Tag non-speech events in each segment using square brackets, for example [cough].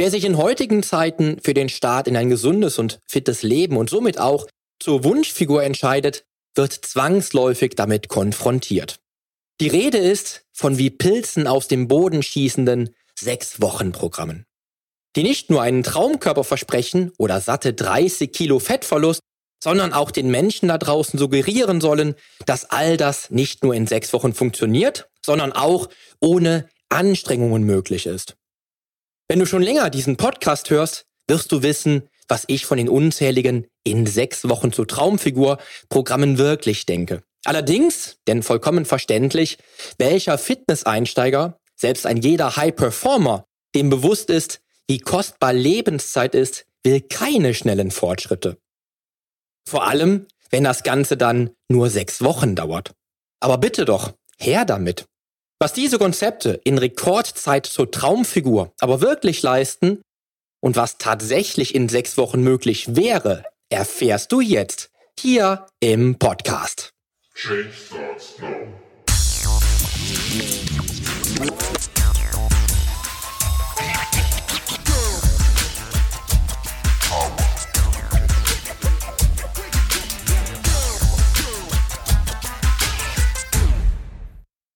Wer sich in heutigen Zeiten für den Start in ein gesundes und fittes Leben und somit auch zur Wunschfigur entscheidet, wird zwangsläufig damit konfrontiert. Die Rede ist von wie Pilzen aus dem Boden schießenden Sechs-Wochen-Programmen, die nicht nur einen Traumkörper versprechen oder satte 30 Kilo Fettverlust, sondern auch den Menschen da draußen suggerieren sollen, dass all das nicht nur in sechs Wochen funktioniert, sondern auch ohne Anstrengungen möglich ist. Wenn du schon länger diesen Podcast hörst, wirst du wissen, was ich von den unzähligen in sechs Wochen zur Traumfigur Programmen wirklich denke. Allerdings, denn vollkommen verständlich, welcher Fitnesseinsteiger, selbst ein jeder High Performer, dem bewusst ist, wie kostbar Lebenszeit ist, will keine schnellen Fortschritte. Vor allem, wenn das Ganze dann nur sechs Wochen dauert. Aber bitte doch, her damit. Was diese Konzepte in Rekordzeit zur Traumfigur aber wirklich leisten und was tatsächlich in sechs Wochen möglich wäre, erfährst du jetzt hier im Podcast. Change starts now.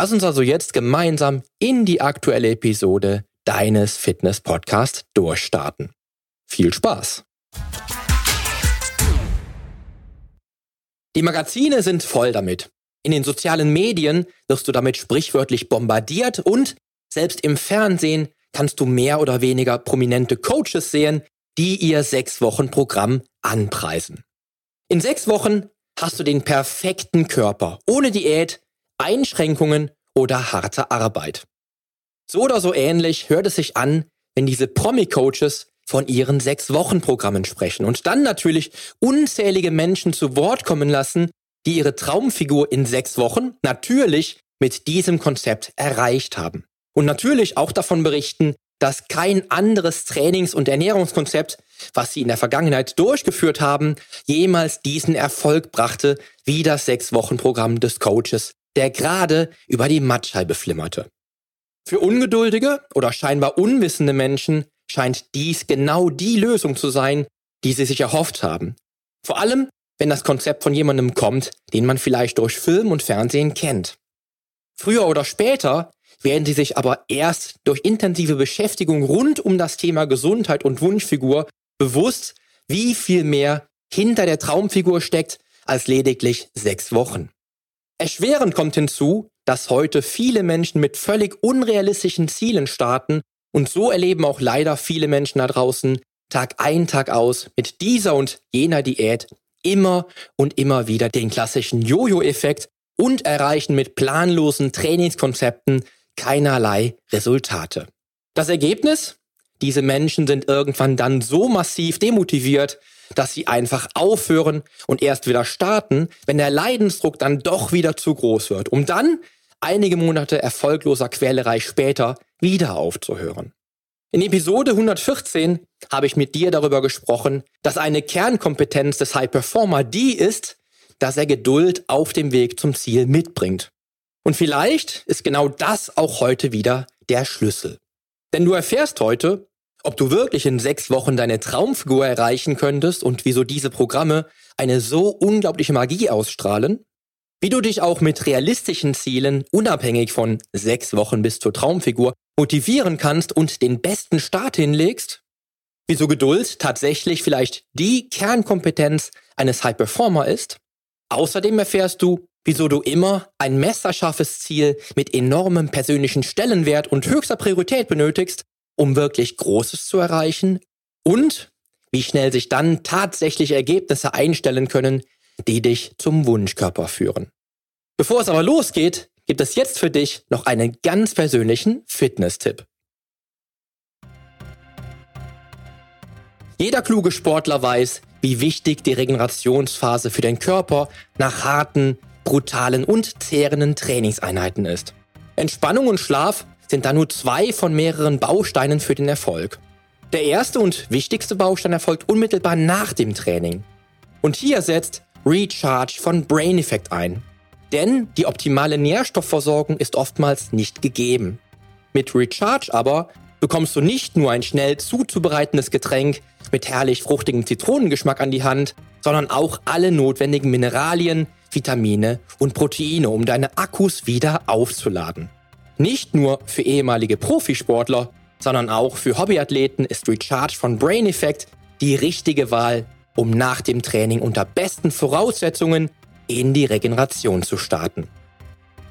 Lass uns also jetzt gemeinsam in die aktuelle Episode deines Fitness-Podcasts durchstarten. Viel Spaß! Die Magazine sind voll damit. In den sozialen Medien wirst du damit sprichwörtlich bombardiert und selbst im Fernsehen kannst du mehr oder weniger prominente Coaches sehen, die ihr sechs Wochen Programm anpreisen. In sechs Wochen hast du den perfekten Körper, ohne Diät, Einschränkungen oder harte Arbeit. So oder so ähnlich hört es sich an, wenn diese Promi-Coaches von ihren Sechs-Wochen-Programmen sprechen und dann natürlich unzählige Menschen zu Wort kommen lassen, die ihre Traumfigur in sechs Wochen natürlich mit diesem Konzept erreicht haben. Und natürlich auch davon berichten, dass kein anderes Trainings- und Ernährungskonzept, was sie in der Vergangenheit durchgeführt haben, jemals diesen Erfolg brachte wie das Sechs-Wochen-Programm des Coaches der gerade über die Mattscheibe flimmerte. Für ungeduldige oder scheinbar unwissende Menschen scheint dies genau die Lösung zu sein, die sie sich erhofft haben. Vor allem, wenn das Konzept von jemandem kommt, den man vielleicht durch Film und Fernsehen kennt. Früher oder später werden sie sich aber erst durch intensive Beschäftigung rund um das Thema Gesundheit und Wunschfigur bewusst, wie viel mehr hinter der Traumfigur steckt als lediglich sechs Wochen. Erschwerend kommt hinzu, dass heute viele Menschen mit völlig unrealistischen Zielen starten und so erleben auch leider viele Menschen da draußen Tag ein, Tag aus mit dieser und jener Diät immer und immer wieder den klassischen Jojo-Effekt und erreichen mit planlosen Trainingskonzepten keinerlei Resultate. Das Ergebnis? Diese Menschen sind irgendwann dann so massiv demotiviert, dass sie einfach aufhören und erst wieder starten, wenn der Leidensdruck dann doch wieder zu groß wird, um dann einige Monate erfolgloser Quälerei später wieder aufzuhören. In Episode 114 habe ich mit dir darüber gesprochen, dass eine Kernkompetenz des High Performer die ist, dass er Geduld auf dem Weg zum Ziel mitbringt. Und vielleicht ist genau das auch heute wieder der Schlüssel. Denn du erfährst heute, ob du wirklich in sechs Wochen deine Traumfigur erreichen könntest und wieso diese Programme eine so unglaubliche Magie ausstrahlen, wie du dich auch mit realistischen Zielen unabhängig von sechs Wochen bis zur Traumfigur motivieren kannst und den besten Start hinlegst, wieso Geduld tatsächlich vielleicht die Kernkompetenz eines High Performer ist. Außerdem erfährst du, wieso du immer ein messerscharfes Ziel mit enormem persönlichen Stellenwert und höchster Priorität benötigst, um wirklich Großes zu erreichen und wie schnell sich dann tatsächlich Ergebnisse einstellen können, die dich zum Wunschkörper führen. Bevor es aber losgeht, gibt es jetzt für dich noch einen ganz persönlichen Fitness-Tipp. Jeder kluge Sportler weiß, wie wichtig die Regenerationsphase für den Körper nach harten, brutalen und zehrenden Trainingseinheiten ist. Entspannung und Schlaf sind da nur zwei von mehreren Bausteinen für den Erfolg. Der erste und wichtigste Baustein erfolgt unmittelbar nach dem Training. Und hier setzt Recharge von Brain Effect ein. Denn die optimale Nährstoffversorgung ist oftmals nicht gegeben. Mit Recharge aber bekommst du nicht nur ein schnell zuzubereitendes Getränk mit herrlich fruchtigem Zitronengeschmack an die Hand, sondern auch alle notwendigen Mineralien, Vitamine und Proteine, um deine Akkus wieder aufzuladen. Nicht nur für ehemalige Profisportler, sondern auch für Hobbyathleten ist Recharge von Brain Effect die richtige Wahl, um nach dem Training unter besten Voraussetzungen in die Regeneration zu starten.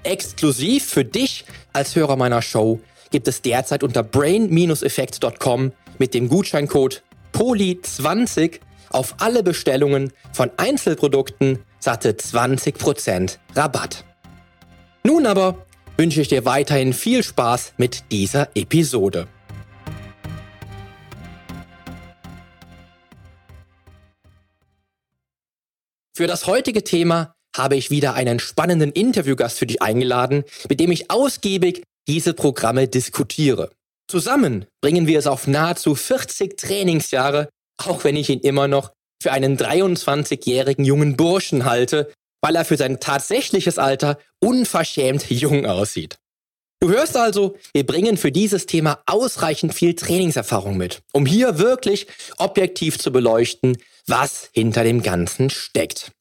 Exklusiv für dich als Hörer meiner Show gibt es derzeit unter brain-effekt.com mit dem Gutscheincode POLI20 auf alle Bestellungen von Einzelprodukten satte 20% Rabatt. Nun aber wünsche ich dir weiterhin viel Spaß mit dieser Episode. Für das heutige Thema habe ich wieder einen spannenden Interviewgast für dich eingeladen, mit dem ich ausgiebig diese Programme diskutiere. Zusammen bringen wir es auf nahezu 40 Trainingsjahre, auch wenn ich ihn immer noch für einen 23-jährigen jungen Burschen halte, weil er für sein tatsächliches Alter unverschämt jung aussieht. Du hörst also, wir bringen für dieses Thema ausreichend viel Trainingserfahrung mit, um hier wirklich objektiv zu beleuchten, was hinter dem Ganzen steckt.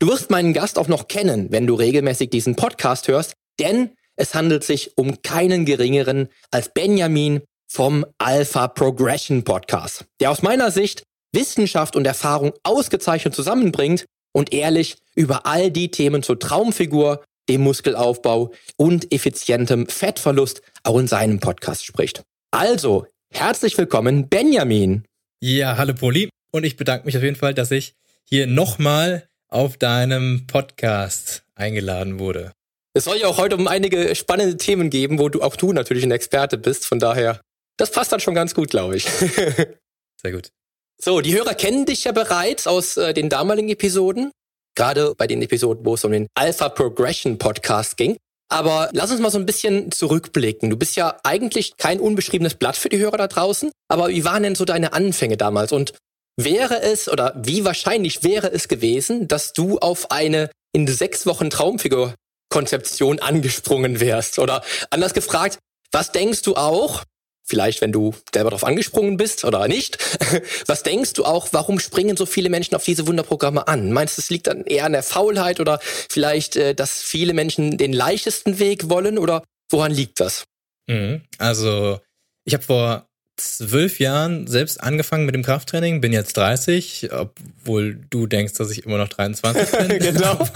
Du wirst meinen Gast auch noch kennen, wenn du regelmäßig diesen Podcast hörst, denn es handelt sich um keinen geringeren als Benjamin vom Alpha Progression Podcast, der aus meiner Sicht Wissenschaft und Erfahrung ausgezeichnet zusammenbringt und ehrlich über all die Themen zur Traumfigur, dem Muskelaufbau und effizientem Fettverlust auch in seinem Podcast spricht. Also, herzlich willkommen, Benjamin. Ja, hallo Poli. Und ich bedanke mich auf jeden Fall, dass ich hier nochmal auf deinem Podcast eingeladen wurde. Es soll ja auch heute um einige spannende Themen geben, wo du auch du natürlich ein Experte bist. Von daher, das passt dann schon ganz gut, glaube ich. [laughs] Sehr gut. So, die Hörer kennen dich ja bereits aus äh, den damaligen Episoden. Gerade bei den Episoden, wo es um den Alpha Progression Podcast ging. Aber lass uns mal so ein bisschen zurückblicken. Du bist ja eigentlich kein unbeschriebenes Blatt für die Hörer da draußen. Aber wie waren denn so deine Anfänge damals? Und wäre es oder wie wahrscheinlich wäre es gewesen, dass du auf eine in sechs Wochen Traumfigur Konzeption angesprungen wärst? Oder anders gefragt, was denkst du auch, vielleicht wenn du selber darauf angesprungen bist oder nicht, [laughs] was denkst du auch, warum springen so viele Menschen auf diese Wunderprogramme an? Meinst du, es liegt dann eher an der Faulheit oder vielleicht, äh, dass viele Menschen den leichtesten Weg wollen oder woran liegt das? Mhm. Also ich habe vor zwölf Jahren selbst angefangen mit dem Krafttraining, bin jetzt 30, obwohl du denkst, dass ich immer noch 23 bin. [laughs] genau, [laughs]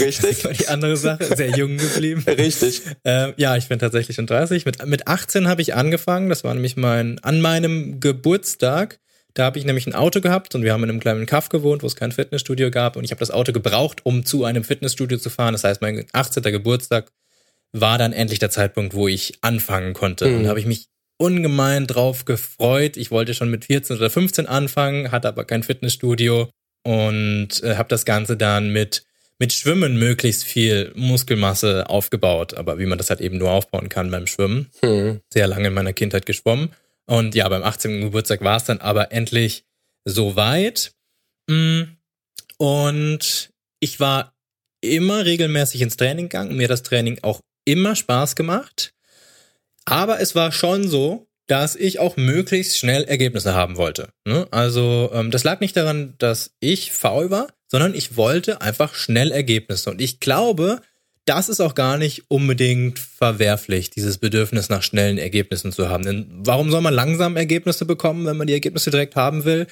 richtig. Das war die andere Sache, sehr jung geblieben. Richtig. Ähm, ja, ich bin tatsächlich schon 30. Mit, mit 18 habe ich angefangen, das war nämlich mein, an meinem Geburtstag. Da habe ich nämlich ein Auto gehabt und wir haben in einem kleinen Kaff gewohnt, wo es kein Fitnessstudio gab und ich habe das Auto gebraucht, um zu einem Fitnessstudio zu fahren. Das heißt, mein 18. Geburtstag war dann endlich der Zeitpunkt, wo ich anfangen konnte. Mhm. Und habe ich mich ungemein drauf gefreut. Ich wollte schon mit 14 oder 15 anfangen, hatte aber kein Fitnessstudio und äh, habe das Ganze dann mit mit Schwimmen möglichst viel Muskelmasse aufgebaut, aber wie man das halt eben nur aufbauen kann beim Schwimmen. Hm. Sehr lange in meiner Kindheit geschwommen. Und ja, beim 18. Geburtstag war es dann aber endlich soweit. Mm. Und ich war immer regelmäßig ins Training gegangen. Mir hat das Training auch immer Spaß gemacht. Aber es war schon so, dass ich auch möglichst schnell Ergebnisse haben wollte. Ne? Also ähm, das lag nicht daran, dass ich faul war, sondern ich wollte einfach schnell Ergebnisse. Und ich glaube, das ist auch gar nicht unbedingt verwerflich, dieses Bedürfnis nach schnellen Ergebnissen zu haben. Denn warum soll man langsam Ergebnisse bekommen, wenn man die Ergebnisse direkt haben will?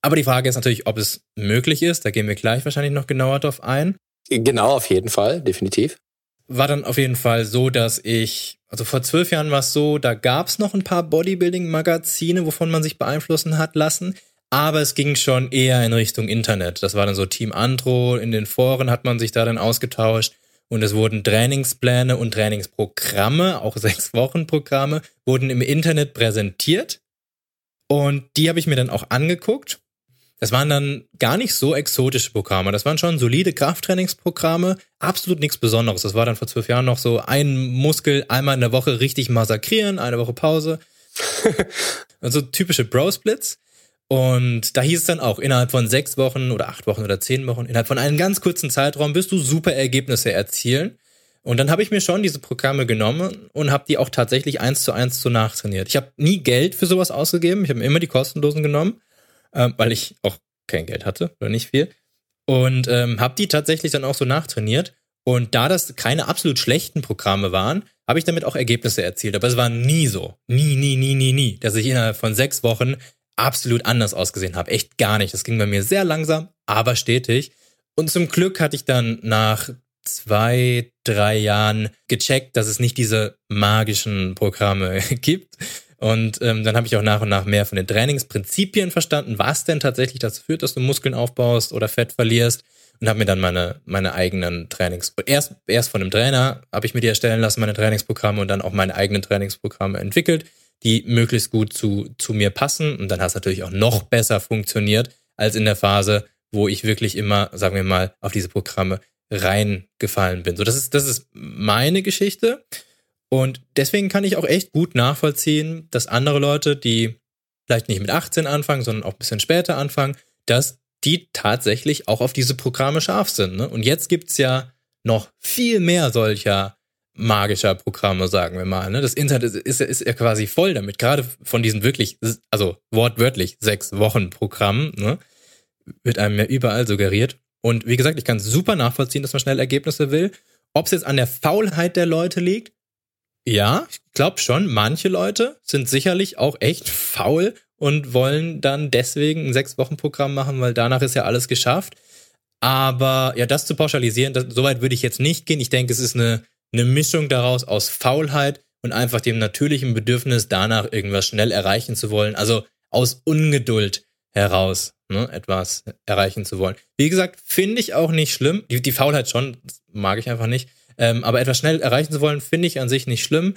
Aber die Frage ist natürlich, ob es möglich ist. Da gehen wir gleich wahrscheinlich noch genauer drauf ein. Genau, auf jeden Fall, definitiv war dann auf jeden Fall so, dass ich, also vor zwölf Jahren war es so, da gab es noch ein paar Bodybuilding-Magazine, wovon man sich beeinflussen hat lassen. Aber es ging schon eher in Richtung Internet. Das war dann so Team Andro. In den Foren hat man sich da dann ausgetauscht. Und es wurden Trainingspläne und Trainingsprogramme, auch [laughs] sechs Wochen Programme, wurden im Internet präsentiert. Und die habe ich mir dann auch angeguckt. Das waren dann gar nicht so exotische Programme. Das waren schon solide Krafttrainingsprogramme. Absolut nichts Besonderes. Das war dann vor zwölf Jahren noch so ein Muskel einmal in der Woche richtig massakrieren, eine Woche Pause. [laughs] also typische Bro-Splits. Und da hieß es dann auch, innerhalb von sechs Wochen oder acht Wochen oder zehn Wochen, innerhalb von einem ganz kurzen Zeitraum wirst du super Ergebnisse erzielen. Und dann habe ich mir schon diese Programme genommen und habe die auch tatsächlich eins zu eins so nachtrainiert. Ich habe nie Geld für sowas ausgegeben. Ich habe immer die kostenlosen genommen, äh, weil ich auch kein Geld hatte oder nicht viel. Und ähm, habe die tatsächlich dann auch so nachtrainiert. Und da das keine absolut schlechten Programme waren, habe ich damit auch Ergebnisse erzielt. Aber es war nie so. Nie, nie, nie, nie, nie, dass ich innerhalb von sechs Wochen absolut anders ausgesehen habe. Echt gar nicht. Das ging bei mir sehr langsam, aber stetig. Und zum Glück hatte ich dann nach zwei, drei Jahren gecheckt, dass es nicht diese magischen Programme [laughs] gibt. Und ähm, dann habe ich auch nach und nach mehr von den Trainingsprinzipien verstanden, was denn tatsächlich dazu führt, dass du Muskeln aufbaust oder Fett verlierst. Und habe mir dann meine, meine eigenen Trainings, erst, erst von einem Trainer habe ich mir die erstellen lassen, meine Trainingsprogramme und dann auch meine eigenen Trainingsprogramme entwickelt, die möglichst gut zu, zu mir passen. Und dann hat es natürlich auch noch besser funktioniert als in der Phase, wo ich wirklich immer, sagen wir mal, auf diese Programme reingefallen bin. So, das ist, das ist meine Geschichte. Und deswegen kann ich auch echt gut nachvollziehen, dass andere Leute, die vielleicht nicht mit 18 anfangen, sondern auch ein bisschen später anfangen, dass die tatsächlich auch auf diese Programme scharf sind. Ne? Und jetzt gibt's ja noch viel mehr solcher magischer Programme, sagen wir mal. Ne? Das Internet ist, ist, ist ja quasi voll damit, gerade von diesen wirklich, also wortwörtlich sechs Wochen Programmen, ne? wird einem ja überall suggeriert. Und wie gesagt, ich kann super nachvollziehen, dass man schnell Ergebnisse will. Ob es jetzt an der Faulheit der Leute liegt? Ja, ich glaube schon. Manche Leute sind sicherlich auch echt faul und wollen dann deswegen ein Sechs-Wochen-Programm machen, weil danach ist ja alles geschafft. Aber ja, das zu pauschalisieren, das, so würde ich jetzt nicht gehen. Ich denke, es ist eine, eine Mischung daraus aus Faulheit und einfach dem natürlichen Bedürfnis, danach irgendwas schnell erreichen zu wollen. Also aus Ungeduld heraus ne, etwas erreichen zu wollen. Wie gesagt, finde ich auch nicht schlimm. Die, die Faulheit schon, mag ich einfach nicht. Ähm, aber etwas schnell erreichen zu wollen, finde ich an sich nicht schlimm.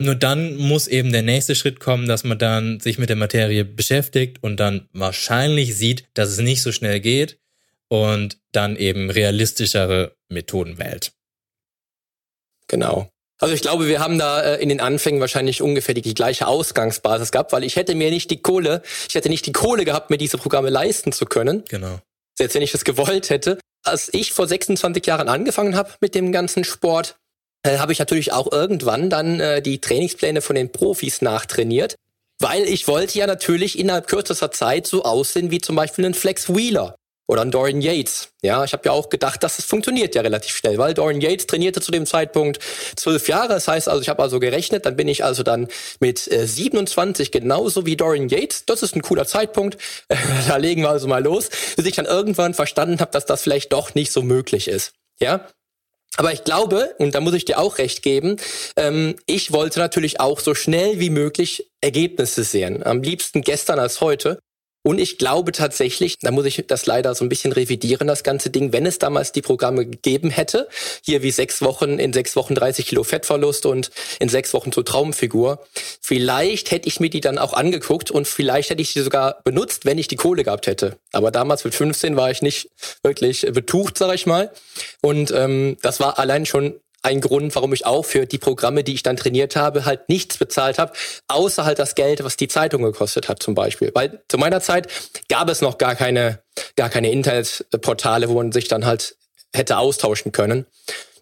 Nur dann muss eben der nächste Schritt kommen, dass man dann sich mit der Materie beschäftigt und dann wahrscheinlich sieht, dass es nicht so schnell geht und dann eben realistischere Methoden wählt. Genau. Also ich glaube, wir haben da äh, in den Anfängen wahrscheinlich ungefähr die, die, gleiche Ausgangsbasis gehabt, weil ich hätte mir nicht die Kohle, ich hätte nicht die Kohle gehabt, mir diese Programme leisten zu können. Genau. Selbst wenn ich das gewollt hätte. Als ich vor 26 Jahren angefangen habe mit dem ganzen Sport, äh, habe ich natürlich auch irgendwann dann äh, die Trainingspläne von den Profis nachtrainiert. Weil ich wollte ja natürlich innerhalb kürzester Zeit so aussehen wie zum Beispiel ein Flex Wheeler. Oder ein Dorian Yates. Ja, ich habe ja auch gedacht, dass es funktioniert ja relativ schnell, weil Dorian Yates trainierte zu dem Zeitpunkt zwölf Jahre. Das heißt also, ich habe also gerechnet, dann bin ich also dann mit äh, 27 genauso wie Dorian Yates. Das ist ein cooler Zeitpunkt. [laughs] da legen wir also mal los, bis ich dann irgendwann verstanden habe, dass das vielleicht doch nicht so möglich ist. Ja, aber ich glaube, und da muss ich dir auch recht geben, ähm, ich wollte natürlich auch so schnell wie möglich Ergebnisse sehen. Am liebsten gestern als heute. Und ich glaube tatsächlich, da muss ich das leider so ein bisschen revidieren, das ganze Ding, wenn es damals die Programme gegeben hätte, hier wie sechs Wochen, in sechs Wochen 30 Kilo Fettverlust und in sechs Wochen zur Traumfigur, vielleicht hätte ich mir die dann auch angeguckt und vielleicht hätte ich die sogar benutzt, wenn ich die Kohle gehabt hätte. Aber damals mit 15 war ich nicht wirklich betucht, sag ich mal. Und ähm, das war allein schon ein Grund, warum ich auch für die Programme, die ich dann trainiert habe, halt nichts bezahlt habe, außer halt das Geld, was die Zeitung gekostet hat zum Beispiel. Weil zu meiner Zeit gab es noch gar keine, gar keine Internetportale, wo man sich dann halt hätte austauschen können.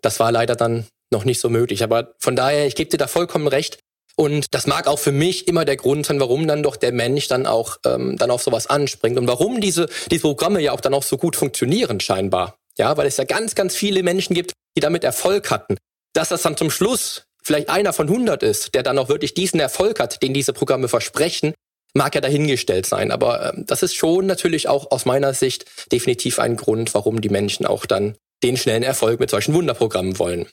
Das war leider dann noch nicht so möglich. Aber von daher, ich gebe dir da vollkommen recht. Und das mag auch für mich immer der Grund sein, warum dann doch der Mensch dann auch ähm, dann auf sowas anspringt und warum diese, diese Programme ja auch dann auch so gut funktionieren scheinbar. Ja, weil es ja ganz, ganz viele Menschen gibt, die damit Erfolg hatten. Dass das dann zum Schluss vielleicht einer von 100 ist, der dann auch wirklich diesen Erfolg hat, den diese Programme versprechen, mag ja dahingestellt sein. Aber ähm, das ist schon natürlich auch aus meiner Sicht definitiv ein Grund, warum die Menschen auch dann den schnellen Erfolg mit solchen Wunderprogrammen wollen.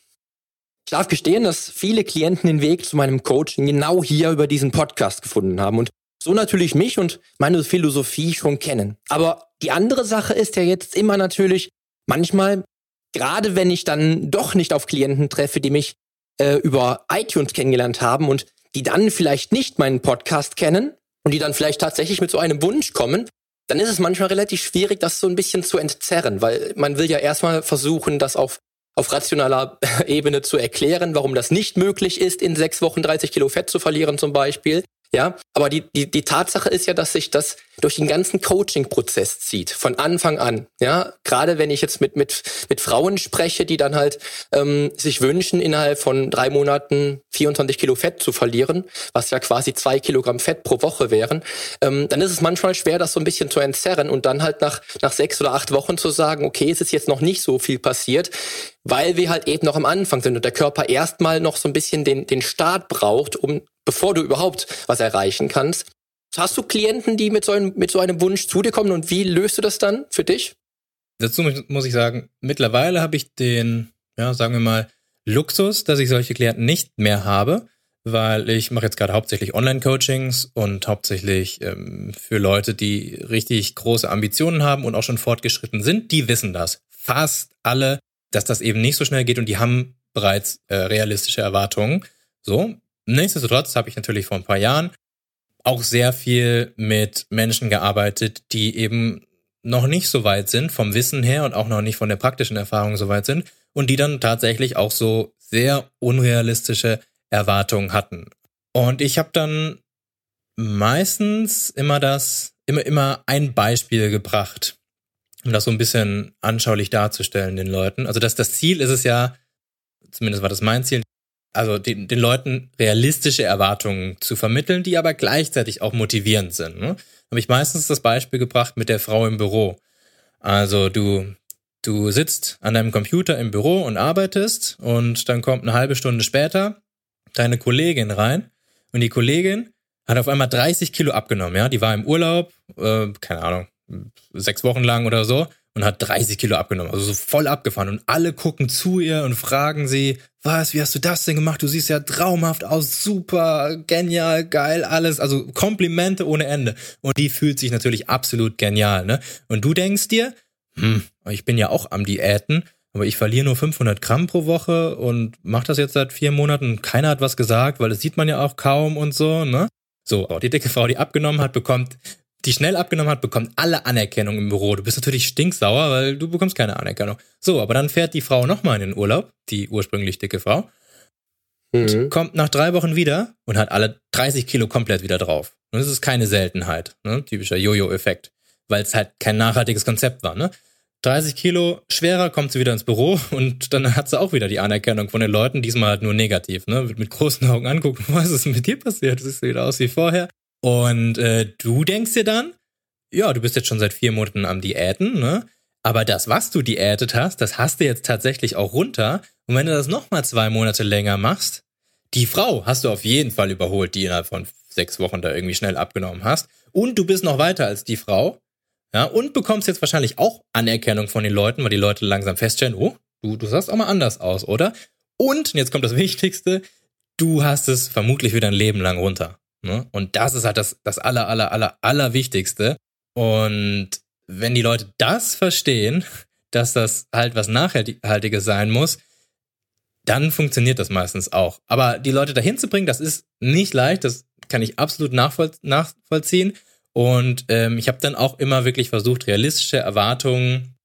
Ich darf gestehen, dass viele Klienten den Weg zu meinem Coaching genau hier über diesen Podcast gefunden haben und so natürlich mich und meine Philosophie schon kennen. Aber die andere Sache ist ja jetzt immer natürlich, manchmal gerade wenn ich dann doch nicht auf Klienten treffe, die mich äh, über iTunes kennengelernt haben und die dann vielleicht nicht meinen Podcast kennen, und die dann vielleicht tatsächlich mit so einem Wunsch kommen, dann ist es manchmal relativ schwierig, das so ein bisschen zu entzerren, weil man will ja erstmal versuchen, das auf auf rationaler [laughs] Ebene zu erklären, warum das nicht möglich ist, in sechs Wochen 30 Kilo Fett zu verlieren zum Beispiel. Ja, aber die, die, die Tatsache ist ja, dass sich das durch den ganzen Coaching-Prozess zieht, von Anfang an. Ja, gerade wenn ich jetzt mit, mit, mit Frauen spreche, die dann halt ähm, sich wünschen, innerhalb von drei Monaten 24 Kilo Fett zu verlieren, was ja quasi zwei Kilogramm Fett pro Woche wären, ähm, dann ist es manchmal schwer, das so ein bisschen zu entzerren und dann halt nach, nach sechs oder acht Wochen zu sagen, okay, es ist jetzt noch nicht so viel passiert, weil wir halt eben noch am Anfang sind und der Körper erstmal noch so ein bisschen den, den Start braucht, um bevor du überhaupt was erreichen kannst. Hast du Klienten, die mit so einem, mit so einem Wunsch zu dir kommen und wie löst du das dann für dich? Dazu muss ich sagen, mittlerweile habe ich den, ja, sagen wir mal, Luxus, dass ich solche Klienten nicht mehr habe, weil ich mache jetzt gerade hauptsächlich Online-Coachings und hauptsächlich ähm, für Leute, die richtig große Ambitionen haben und auch schon fortgeschritten sind, die wissen das. Fast alle dass das eben nicht so schnell geht und die haben bereits äh, realistische Erwartungen. So, nichtsdestotrotz habe ich natürlich vor ein paar Jahren auch sehr viel mit Menschen gearbeitet, die eben noch nicht so weit sind vom Wissen her und auch noch nicht von der praktischen Erfahrung so weit sind und die dann tatsächlich auch so sehr unrealistische Erwartungen hatten. Und ich habe dann meistens immer das, immer, immer ein Beispiel gebracht, um das so ein bisschen anschaulich darzustellen den Leuten. Also das, das Ziel ist es ja, zumindest war das mein Ziel, also den, den Leuten realistische Erwartungen zu vermitteln, die aber gleichzeitig auch motivierend sind. Ne? Habe ich meistens das Beispiel gebracht mit der Frau im Büro. Also du, du sitzt an deinem Computer im Büro und arbeitest und dann kommt eine halbe Stunde später deine Kollegin rein und die Kollegin hat auf einmal 30 Kilo abgenommen, ja, die war im Urlaub, äh, keine Ahnung, sechs Wochen lang oder so und hat 30 Kilo abgenommen. Also so voll abgefahren. Und alle gucken zu ihr und fragen sie, was, wie hast du das denn gemacht? Du siehst ja traumhaft aus, super, genial, geil, alles. Also Komplimente ohne Ende. Und die fühlt sich natürlich absolut genial, ne? Und du denkst dir, hm, ich bin ja auch am Diäten, aber ich verliere nur 500 Gramm pro Woche und mache das jetzt seit vier Monaten keiner hat was gesagt, weil das sieht man ja auch kaum und so, ne? So, die dicke Frau, die abgenommen hat, bekommt die schnell abgenommen hat, bekommt alle Anerkennung im Büro. Du bist natürlich stinksauer, weil du bekommst keine Anerkennung. So, aber dann fährt die Frau nochmal in den Urlaub, die ursprünglich dicke Frau, mhm. kommt nach drei Wochen wieder und hat alle 30 Kilo komplett wieder drauf. Und das ist keine Seltenheit, ne? typischer Jojo-Effekt, weil es halt kein nachhaltiges Konzept war. Ne? 30 Kilo schwerer kommt sie wieder ins Büro und dann hat sie auch wieder die Anerkennung von den Leuten, diesmal halt nur negativ, ne? Mit großen Augen angucken, [laughs] was ist mit dir passiert? Du siehst wieder aus wie vorher. Und äh, du denkst dir dann, ja, du bist jetzt schon seit vier Monaten am Diäten, ne? Aber das, was du diätet hast, das hast du jetzt tatsächlich auch runter. Und wenn du das nochmal zwei Monate länger machst, die Frau hast du auf jeden Fall überholt, die innerhalb von sechs Wochen da irgendwie schnell abgenommen hast. Und du bist noch weiter als die Frau. Ja, und bekommst jetzt wahrscheinlich auch Anerkennung von den Leuten, weil die Leute langsam feststellen, oh, du, du sahst auch mal anders aus, oder? Und, jetzt kommt das Wichtigste, du hast es vermutlich wieder ein Leben lang runter. Ne? Und das ist halt das, das aller, aller, aller, aller Wichtigste. Und wenn die Leute das verstehen, [laughs] dass das halt was Nachhaltiges sein muss, dann funktioniert das meistens auch. Aber die Leute dahin zu bringen, das ist nicht leicht, das kann ich absolut nachvoll nachvollziehen. Und ähm, ich habe dann auch immer wirklich versucht, realistische Erwartungen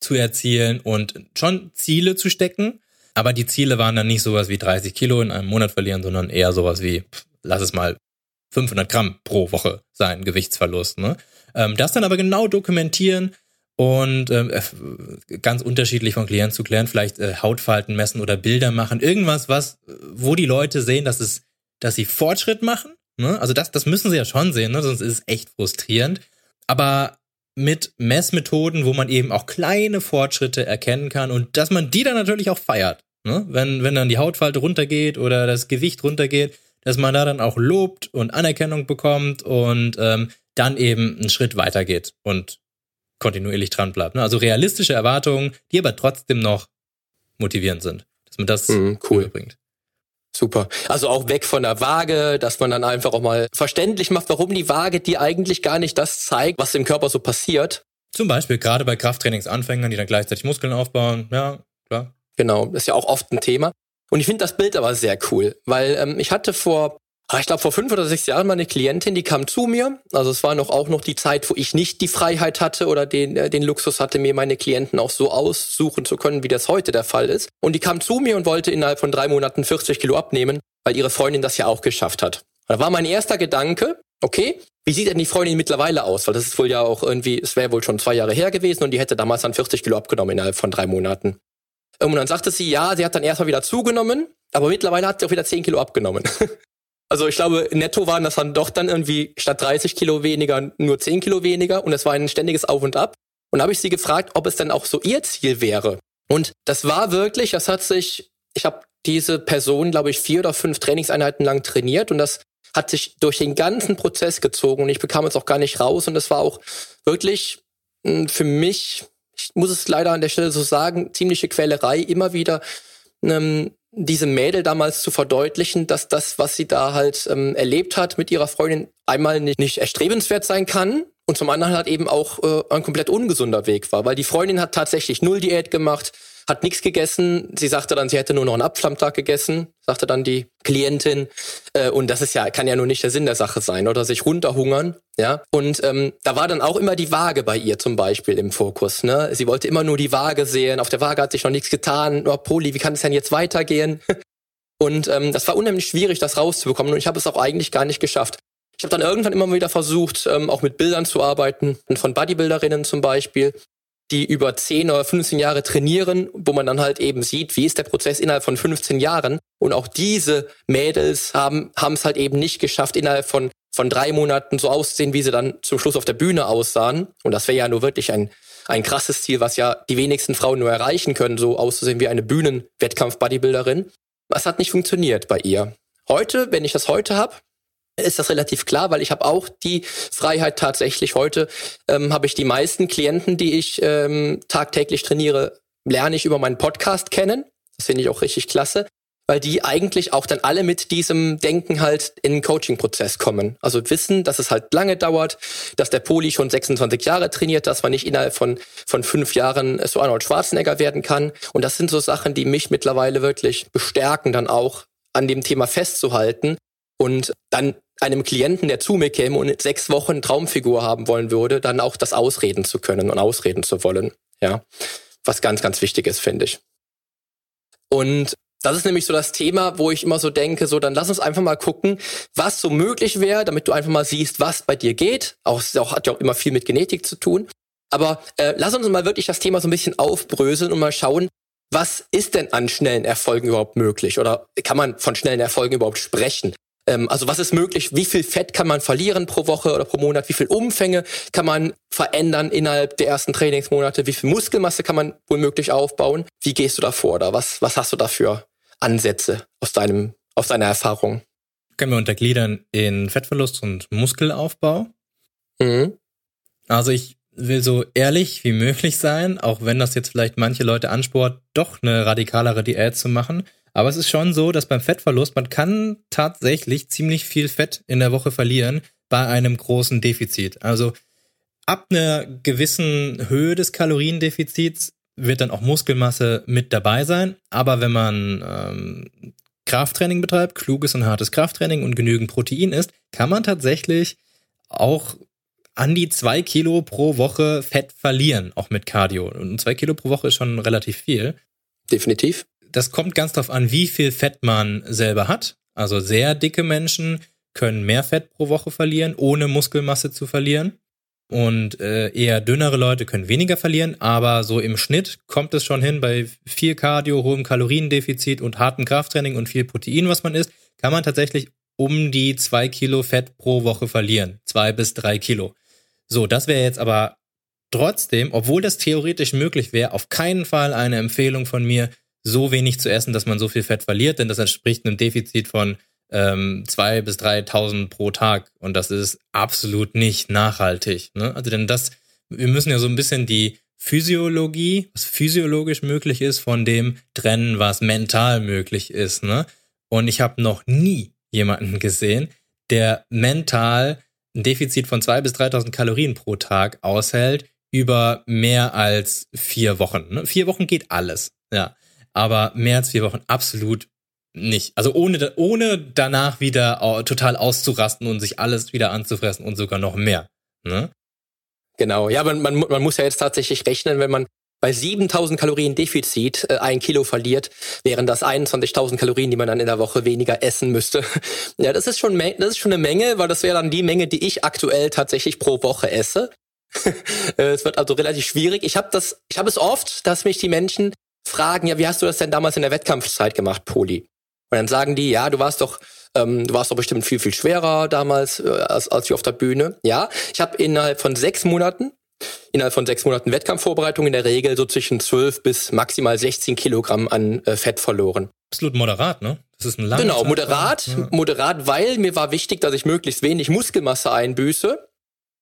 zu erzielen und schon Ziele zu stecken. Aber die Ziele waren dann nicht sowas wie 30 Kilo in einem Monat verlieren, sondern eher sowas wie, pff, lass es mal 500 Gramm pro Woche sein Gewichtsverlust. Ne? Ähm, das dann aber genau dokumentieren und ähm, äh, ganz unterschiedlich von Klient zu Klient, vielleicht äh, Hautfalten messen oder Bilder machen, irgendwas, was, wo die Leute sehen, dass es, dass sie Fortschritt machen. Ne? Also das, das müssen sie ja schon sehen, ne? sonst ist es echt frustrierend. Aber mit Messmethoden, wo man eben auch kleine Fortschritte erkennen kann und dass man die dann natürlich auch feiert. Ne? Wenn, wenn dann die Hautfalte runtergeht oder das Gewicht runtergeht, dass man da dann auch lobt und Anerkennung bekommt und ähm, dann eben einen Schritt weitergeht und kontinuierlich dran bleibt. Ne? Also realistische Erwartungen, die aber trotzdem noch motivierend sind, dass man das mhm, cool bringt. Super. Also auch weg von der Waage, dass man dann einfach auch mal verständlich macht, warum die Waage die eigentlich gar nicht das zeigt, was im Körper so passiert. Zum Beispiel gerade bei Krafttrainingsanfängern, die dann gleichzeitig Muskeln aufbauen. Ja, klar. Genau, ist ja auch oft ein Thema. Und ich finde das Bild aber sehr cool, weil ähm, ich hatte vor Ah, ich glaube, vor fünf oder sechs Jahren meine Klientin, die kam zu mir. Also es war noch auch noch die Zeit, wo ich nicht die Freiheit hatte oder den, äh, den Luxus hatte, mir meine Klienten auch so aussuchen zu können, wie das heute der Fall ist. Und die kam zu mir und wollte innerhalb von drei Monaten 40 Kilo abnehmen, weil ihre Freundin das ja auch geschafft hat. Da war mein erster Gedanke, okay, wie sieht denn die Freundin mittlerweile aus? Weil das ist wohl ja auch irgendwie, es wäre wohl schon zwei Jahre her gewesen und die hätte damals dann 40 Kilo abgenommen innerhalb von drei Monaten. Und dann sagte sie, ja, sie hat dann erstmal wieder zugenommen, aber mittlerweile hat sie auch wieder 10 Kilo abgenommen. [laughs] Also ich glaube, netto waren das dann doch dann irgendwie statt 30 Kilo weniger nur 10 Kilo weniger und es war ein ständiges Auf und Ab. Und habe ich sie gefragt, ob es dann auch so ihr Ziel wäre. Und das war wirklich, das hat sich, ich habe diese Person, glaube ich, vier oder fünf Trainingseinheiten lang trainiert und das hat sich durch den ganzen Prozess gezogen und ich bekam es auch gar nicht raus und es war auch wirklich hm, für mich, ich muss es leider an der Stelle so sagen, ziemliche Quälerei, immer wieder ähm, diese Mädel damals zu verdeutlichen, dass das, was sie da halt ähm, erlebt hat mit ihrer Freundin, einmal nicht, nicht erstrebenswert sein kann und zum anderen halt eben auch äh, ein komplett ungesunder Weg war, weil die Freundin hat tatsächlich null Diät gemacht, hat nichts gegessen. Sie sagte dann, sie hätte nur noch einen Apfel gegessen, sagte dann die Klientin. Äh, und das ist ja, kann ja nur nicht der Sinn der Sache sein, oder sich runterhungern. Ja. Und ähm, da war dann auch immer die Waage bei ihr zum Beispiel im Fokus. Ne? Sie wollte immer nur die Waage sehen. Auf der Waage hat sich noch nichts getan. Oh, Poli, wie kann es denn jetzt weitergehen? [laughs] Und ähm, das war unheimlich schwierig, das rauszubekommen. Und ich habe es auch eigentlich gar nicht geschafft. Ich habe dann irgendwann immer wieder versucht, ähm, auch mit Bildern zu arbeiten, von Bodybuilderinnen zum Beispiel, die über 10 oder 15 Jahre trainieren, wo man dann halt eben sieht, wie ist der Prozess innerhalb von 15 Jahren. Und auch diese Mädels haben es halt eben nicht geschafft, innerhalb von von drei Monaten so auszusehen, wie sie dann zum Schluss auf der Bühne aussahen. Und das wäre ja nur wirklich ein ein krasses Ziel, was ja die wenigsten Frauen nur erreichen können, so auszusehen wie eine Bühnenwettkampf-Bodybuilderin. Das hat nicht funktioniert bei ihr. Heute, wenn ich das heute habe, ist das relativ klar, weil ich habe auch die Freiheit tatsächlich. Heute ähm, habe ich die meisten Klienten, die ich ähm, tagtäglich trainiere, lerne ich über meinen Podcast kennen. Das finde ich auch richtig klasse, weil die eigentlich auch dann alle mit diesem Denken halt in den Coaching-Prozess kommen. Also wissen, dass es halt lange dauert, dass der Poli schon 26 Jahre trainiert, dass man nicht innerhalb von, von fünf Jahren so Arnold Schwarzenegger werden kann. Und das sind so Sachen, die mich mittlerweile wirklich bestärken, dann auch an dem Thema festzuhalten und dann einem Klienten, der zu mir käme und sechs Wochen Traumfigur haben wollen würde, dann auch das ausreden zu können und ausreden zu wollen. Ja, was ganz, ganz wichtig ist, finde ich. Und das ist nämlich so das Thema, wo ich immer so denke, so dann lass uns einfach mal gucken, was so möglich wäre, damit du einfach mal siehst, was bei dir geht. Auch, auch hat ja auch immer viel mit Genetik zu tun. Aber äh, lass uns mal wirklich das Thema so ein bisschen aufbröseln und mal schauen, was ist denn an schnellen Erfolgen überhaupt möglich? Oder kann man von schnellen Erfolgen überhaupt sprechen? Ähm, also was ist möglich? Wie viel Fett kann man verlieren pro Woche oder pro Monat? Wie viel Umfänge kann man verändern innerhalb der ersten Trainingsmonate? Wie viel Muskelmasse kann man womöglich aufbauen? Wie gehst du da vor? Oder was, was hast du da für Ansätze aus deinem, aus deiner Erfahrung? Können wir untergliedern in Fettverlust und Muskelaufbau? Mhm. Also ich will so ehrlich wie möglich sein, auch wenn das jetzt vielleicht manche Leute ansport, doch eine radikalere Diät zu machen. Aber es ist schon so, dass beim Fettverlust, man kann tatsächlich ziemlich viel Fett in der Woche verlieren bei einem großen Defizit. Also ab einer gewissen Höhe des Kaloriendefizits wird dann auch Muskelmasse mit dabei sein. Aber wenn man ähm, Krafttraining betreibt, kluges und hartes Krafttraining und genügend Protein isst, kann man tatsächlich auch an die zwei Kilo pro Woche Fett verlieren, auch mit Cardio. Und zwei Kilo pro Woche ist schon relativ viel. Definitiv das kommt ganz darauf an, wie viel Fett man selber hat. Also sehr dicke Menschen können mehr Fett pro Woche verlieren, ohne Muskelmasse zu verlieren. Und äh, eher dünnere Leute können weniger verlieren, aber so im Schnitt kommt es schon hin, bei viel Cardio, hohem Kaloriendefizit und hartem Krafttraining und viel Protein, was man isst, kann man tatsächlich um die zwei Kilo Fett pro Woche verlieren. Zwei bis drei Kilo. So, das wäre jetzt aber trotzdem, obwohl das theoretisch möglich wäre, auf keinen Fall eine Empfehlung von mir, so wenig zu essen, dass man so viel Fett verliert, denn das entspricht einem Defizit von ähm, zwei bis 3.000 pro Tag und das ist absolut nicht nachhaltig. Ne? Also denn das, wir müssen ja so ein bisschen die Physiologie, was physiologisch möglich ist, von dem trennen, was mental möglich ist. Ne? Und ich habe noch nie jemanden gesehen, der mental ein Defizit von zwei bis 3.000 Kalorien pro Tag aushält über mehr als vier Wochen. Ne? Vier Wochen geht alles. Ja aber mehr als vier Wochen absolut nicht. Also ohne, ohne danach wieder total auszurasten und sich alles wieder anzufressen und sogar noch mehr. Ne? Genau, ja, man, man, man muss ja jetzt tatsächlich rechnen, wenn man bei 7000 Kalorien Defizit äh, ein Kilo verliert, wären das 21.000 Kalorien, die man dann in der Woche weniger essen müsste. [laughs] ja, das ist schon, das ist schon eine Menge, weil das wäre dann die Menge, die ich aktuell tatsächlich pro Woche esse. [laughs] Äh, es wird also relativ schwierig. Ich habe das, ich habe es oft, dass mich die Menschen fragen, ja, wie hast du das denn damals in der Wettkampfzeit gemacht, Poli? Und dann sagen die, ja, du warst doch, ähm, du warst doch bestimmt viel, viel schwerer damals äh, als, als ich auf der Bühne. Ja, ich habe innerhalb von sechs Monaten, innerhalb von sechs Monaten Wettkampfvorbereitung in der Regel so zwischen zwölf bis maximal 16 Kilogramm an äh, Fett verloren. Absolut moderat, ne? Das ist ein langer Genau, moderat, ja. moderat, weil mir war wichtig, dass ich möglichst wenig Muskelmasse einbüße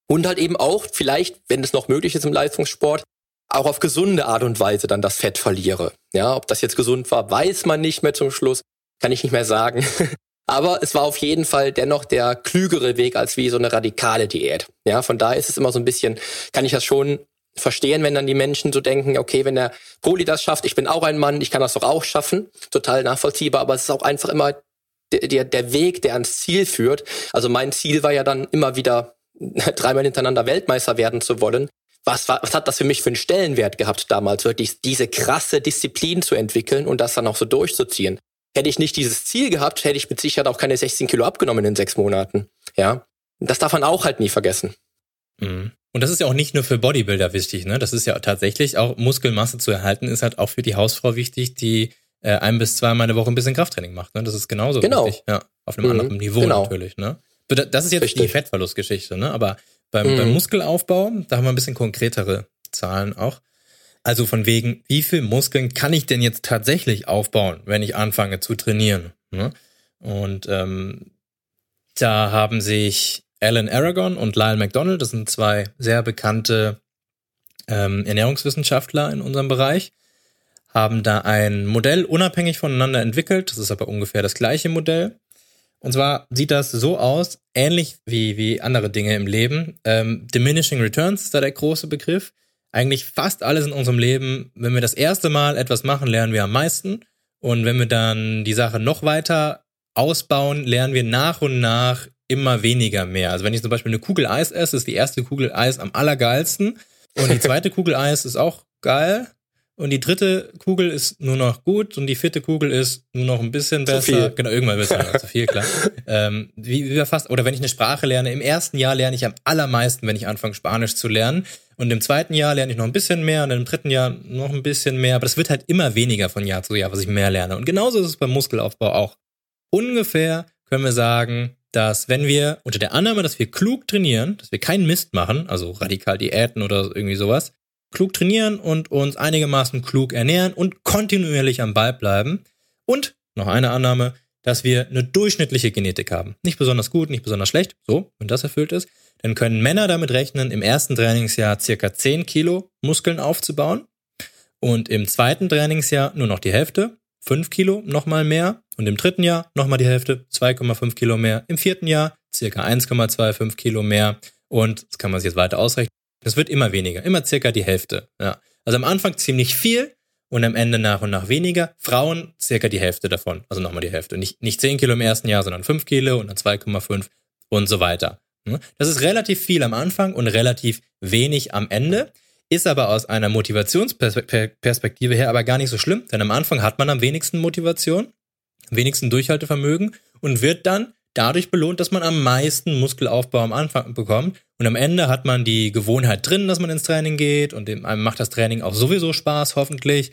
und halt eben auch vielleicht, wenn es noch möglich ist im Leistungssport, auch auf gesunde Art und Weise dann das Fett verliere. Ja, ob das jetzt gesund war, weiß man nicht mehr zum Schluss, kann ich nicht mehr sagen. [laughs] Aber es war auf jeden Fall dennoch der klügere Weg als wie so eine radikale Diät. Ja, von daher ist es immer so ein bisschen, kann ich das schon verstehen, wenn dann die Menschen so denken, okay, wenn der Poli das schafft, ich bin auch ein Mann, ich kann das doch auch schaffen. Total nachvollziehbar, aber es ist auch einfach immer der, der, der Weg, der ans Ziel führt. Also mein Ziel war ja dann immer wieder [laughs] dreimal hintereinander Weltmeister werden zu wollen. Was, was hat das für mich für einen Stellenwert gehabt damals, wirklich diese krasse Disziplin zu entwickeln und das dann auch so durchzuziehen? Hätte ich nicht dieses Ziel gehabt, hätte ich mit Sicherheit auch keine 16 Kilo abgenommen in sechs Monaten. Ja, das darf man auch halt nie vergessen. Mhm. Und das ist ja auch nicht nur für Bodybuilder wichtig, ne? Das ist ja tatsächlich auch Muskelmasse zu erhalten, ist halt auch für die Hausfrau wichtig, die äh, ein bis zweimal in der Woche ein bisschen Krafttraining macht. Ne? Das ist genauso genau. wichtig. Ja, auf einem mhm. anderen Niveau genau. natürlich. Ne? Das ist jetzt Richtig. die Fettverlustgeschichte, ne? Aber beim, mhm. beim Muskelaufbau, da haben wir ein bisschen konkretere Zahlen auch. Also von wegen, wie viel Muskeln kann ich denn jetzt tatsächlich aufbauen, wenn ich anfange zu trainieren? Ne? Und ähm, da haben sich Alan Aragon und Lyle McDonald, das sind zwei sehr bekannte ähm, Ernährungswissenschaftler in unserem Bereich, haben da ein Modell unabhängig voneinander entwickelt. Das ist aber ungefähr das gleiche Modell. Und zwar sieht das so aus, ähnlich wie, wie andere Dinge im Leben. Ähm, Diminishing Returns ist da der große Begriff. Eigentlich fast alles in unserem Leben, wenn wir das erste Mal etwas machen, lernen wir am meisten. Und wenn wir dann die Sache noch weiter ausbauen, lernen wir nach und nach immer weniger mehr. Also wenn ich zum Beispiel eine Kugel Eis esse, ist die erste Kugel Eis am allergeilsten. Und die [laughs] zweite Kugel Eis ist auch geil und die dritte Kugel ist nur noch gut und die vierte Kugel ist nur noch ein bisschen besser. Zu viel. Genau, irgendwann wird es [laughs] zu viel, klar. ähm, wie, wie fast, oder wenn ich eine Sprache lerne, im ersten Jahr lerne ich am allermeisten, wenn ich anfange, Spanisch zu lernen. Und im zweiten Jahr lerne ich noch ein bisschen mehr und im dritten Jahr noch ein bisschen mehr. Aber das wird halt immer weniger von Jahr zu Jahr, was ich mehr lerne. Und genauso ist es beim Muskelaufbau auch. Ungefähr können wir sagen, dass wenn wir unter der Annahme, dass wir klug trainieren, dass wir keinen Mist machen, also radikal Diäten oder irgendwie sowas, klug trainieren und uns einigermaßen klug ernähren und kontinuierlich am Ball bleiben. Und noch eine Annahme, dass wir eine durchschnittliche Genetik haben. Nicht besonders gut, nicht besonders schlecht. So, wenn das erfüllt ist, dann können Männer damit rechnen, im ersten Trainingsjahr circa 10 Kilo Muskeln aufzubauen und im zweiten Trainingsjahr nur noch die Hälfte, 5 Kilo, nochmal mehr und im dritten Jahr nochmal die Hälfte, 2,5 Kilo mehr, im vierten Jahr circa 1,25 Kilo mehr und das kann man sich jetzt weiter ausrechnen. Das wird immer weniger, immer circa die Hälfte. Ja. Also am Anfang ziemlich viel und am Ende nach und nach weniger. Frauen circa die Hälfte davon, also nochmal die Hälfte. Nicht, nicht 10 Kilo im ersten Jahr, sondern 5 Kilo und dann 2,5 und so weiter. Das ist relativ viel am Anfang und relativ wenig am Ende. Ist aber aus einer Motivationsperspektive her aber gar nicht so schlimm, denn am Anfang hat man am wenigsten Motivation, am wenigsten Durchhaltevermögen und wird dann dadurch belohnt, dass man am meisten Muskelaufbau am Anfang bekommt. Und am Ende hat man die Gewohnheit drin, dass man ins Training geht und einem macht das Training auch sowieso Spaß, hoffentlich.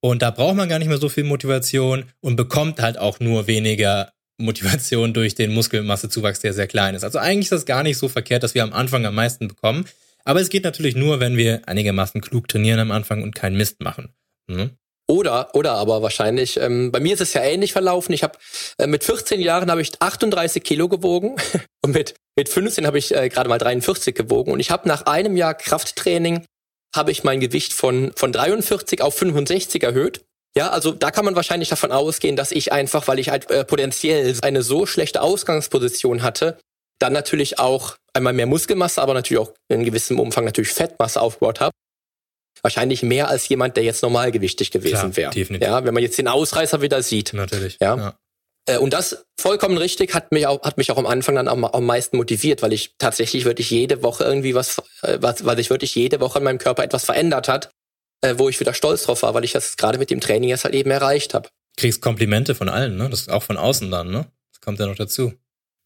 Und da braucht man gar nicht mehr so viel Motivation und bekommt halt auch nur weniger Motivation durch den Muskelmassezuwachs, der sehr klein ist. Also eigentlich ist das gar nicht so verkehrt, dass wir am Anfang am meisten bekommen. Aber es geht natürlich nur, wenn wir einigermaßen klug trainieren am Anfang und keinen Mist machen. Mhm. Oder, oder aber wahrscheinlich. Ähm, bei mir ist es ja ähnlich verlaufen. Ich habe äh, mit 14 Jahren habe ich 38 Kilo gewogen [laughs] und mit mit 15 habe ich äh, gerade mal 43 gewogen und ich habe nach einem Jahr Krafttraining habe ich mein Gewicht von von 43 auf 65 erhöht. Ja, also da kann man wahrscheinlich davon ausgehen, dass ich einfach, weil ich halt äh, potenziell eine so schlechte Ausgangsposition hatte, dann natürlich auch einmal mehr Muskelmasse, aber natürlich auch in gewissem Umfang natürlich Fettmasse aufgebaut habe Wahrscheinlich mehr als jemand, der jetzt normalgewichtig gewesen wäre. Ja, wenn man jetzt den Ausreißer wieder sieht. Natürlich. Ja. ja. Äh, und das vollkommen richtig hat mich auch, hat mich auch am Anfang dann am, am meisten motiviert, weil ich tatsächlich wirklich jede Woche irgendwie was, äh, was, weil sich wirklich jede Woche in meinem Körper etwas verändert hat, äh, wo ich wieder stolz drauf war, weil ich das gerade mit dem Training jetzt halt eben erreicht habe. Kriegst Komplimente von allen, ne? Das ist auch von außen dann, ne? Das kommt ja noch dazu.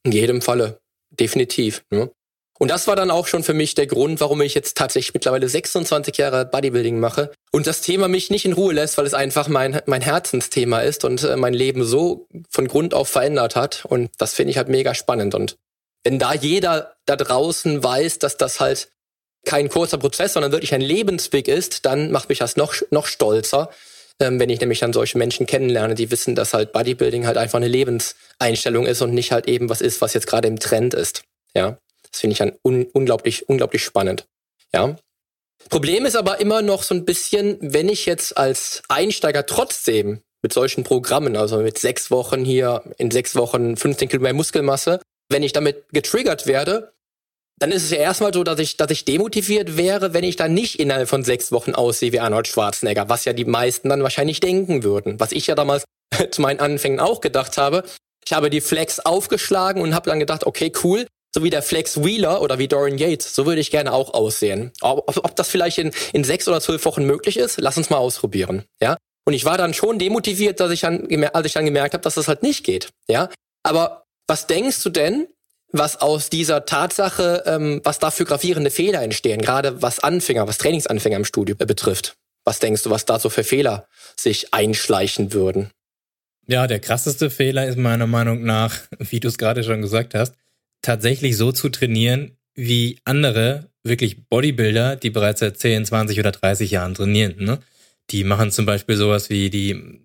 In jedem Falle. Definitiv. Ne? Und das war dann auch schon für mich der Grund, warum ich jetzt tatsächlich mittlerweile 26 Jahre Bodybuilding mache und das Thema mich nicht in Ruhe lässt, weil es einfach mein, mein Herzensthema ist und äh, mein Leben so von Grund auf verändert hat. Und das finde ich halt mega spannend. Und wenn da jeder da draußen weiß, dass das halt kein kurzer Prozess, sondern wirklich ein Lebensweg ist, dann macht mich das noch, noch stolzer, ähm, wenn ich nämlich dann solche Menschen kennenlerne, die wissen, dass halt Bodybuilding halt einfach eine Lebenseinstellung ist und nicht halt eben was ist, was jetzt gerade im Trend ist. Ja. Das finde ich dann un unglaublich, unglaublich spannend. Ja. Problem ist aber immer noch so ein bisschen, wenn ich jetzt als Einsteiger trotzdem mit solchen Programmen, also mit sechs Wochen hier, in sechs Wochen 15 Kilo mehr Muskelmasse, wenn ich damit getriggert werde, dann ist es ja erstmal so, dass ich, dass ich demotiviert wäre, wenn ich dann nicht innerhalb von sechs Wochen aussehe wie Arnold Schwarzenegger, was ja die meisten dann wahrscheinlich denken würden. Was ich ja damals [laughs] zu meinen Anfängen auch gedacht habe. Ich habe die Flex aufgeschlagen und habe dann gedacht, okay, cool, so wie der Flex Wheeler oder wie Dorian Yates, so würde ich gerne auch aussehen. Ob, ob das vielleicht in, in sechs oder zwölf Wochen möglich ist, lass uns mal ausprobieren. Ja. Und ich war dann schon demotiviert, dass ich dann, als ich dann gemerkt habe, dass das halt nicht geht. Ja. Aber was denkst du denn, was aus dieser Tatsache, ähm, was da für gravierende Fehler entstehen, gerade was Anfänger, was Trainingsanfänger im Studio äh, betrifft? Was denkst du, was da so für Fehler sich einschleichen würden? Ja, der krasseste Fehler ist meiner Meinung nach, [laughs] wie du es gerade schon gesagt hast, tatsächlich so zu trainieren, wie andere wirklich Bodybuilder, die bereits seit 10, 20 oder 30 Jahren trainieren. Ne? Die machen zum Beispiel sowas wie, die,